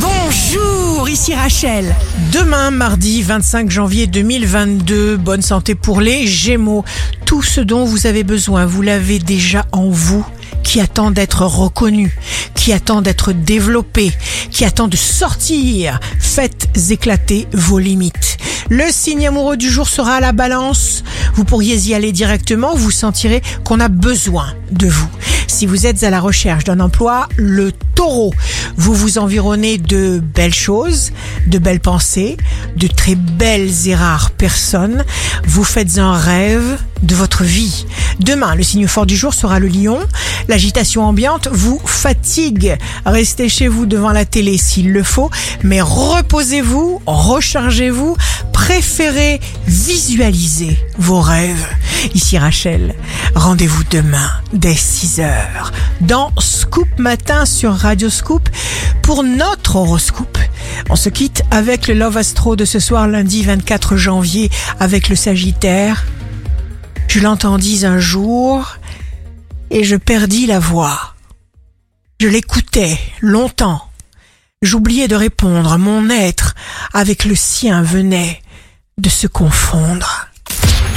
Bonjour, ici Rachel. Demain, mardi 25 janvier 2022, bonne santé pour les Gémeaux. Tout ce dont vous avez besoin, vous l'avez déjà en vous qui attend d'être reconnu, qui attend d'être développé, qui attend de sortir. Faites éclater vos limites. Le signe amoureux du jour sera à la balance. Vous pourriez y aller directement, vous sentirez qu'on a besoin de vous. Si vous êtes à la recherche d'un emploi, le taureau, vous vous environnez de belles choses, de belles pensées, de très belles et rares personnes. Vous faites un rêve de votre vie. Demain, le signe fort du jour sera le lion. L'agitation ambiante vous fatigue. Restez chez vous devant la télé s'il le faut, mais reposez-vous, rechargez-vous, préférez visualiser vos rêves. Ici Rachel, rendez-vous demain dès 6h dans Scoop Matin sur Radio Scoop pour notre horoscope. On se quitte avec le Love Astro de ce soir lundi 24 janvier avec le Sagittaire. Je l'entendis un jour et je perdis la voix. Je l'écoutais longtemps. J'oubliais de répondre. Mon être avec le sien venait de se confondre.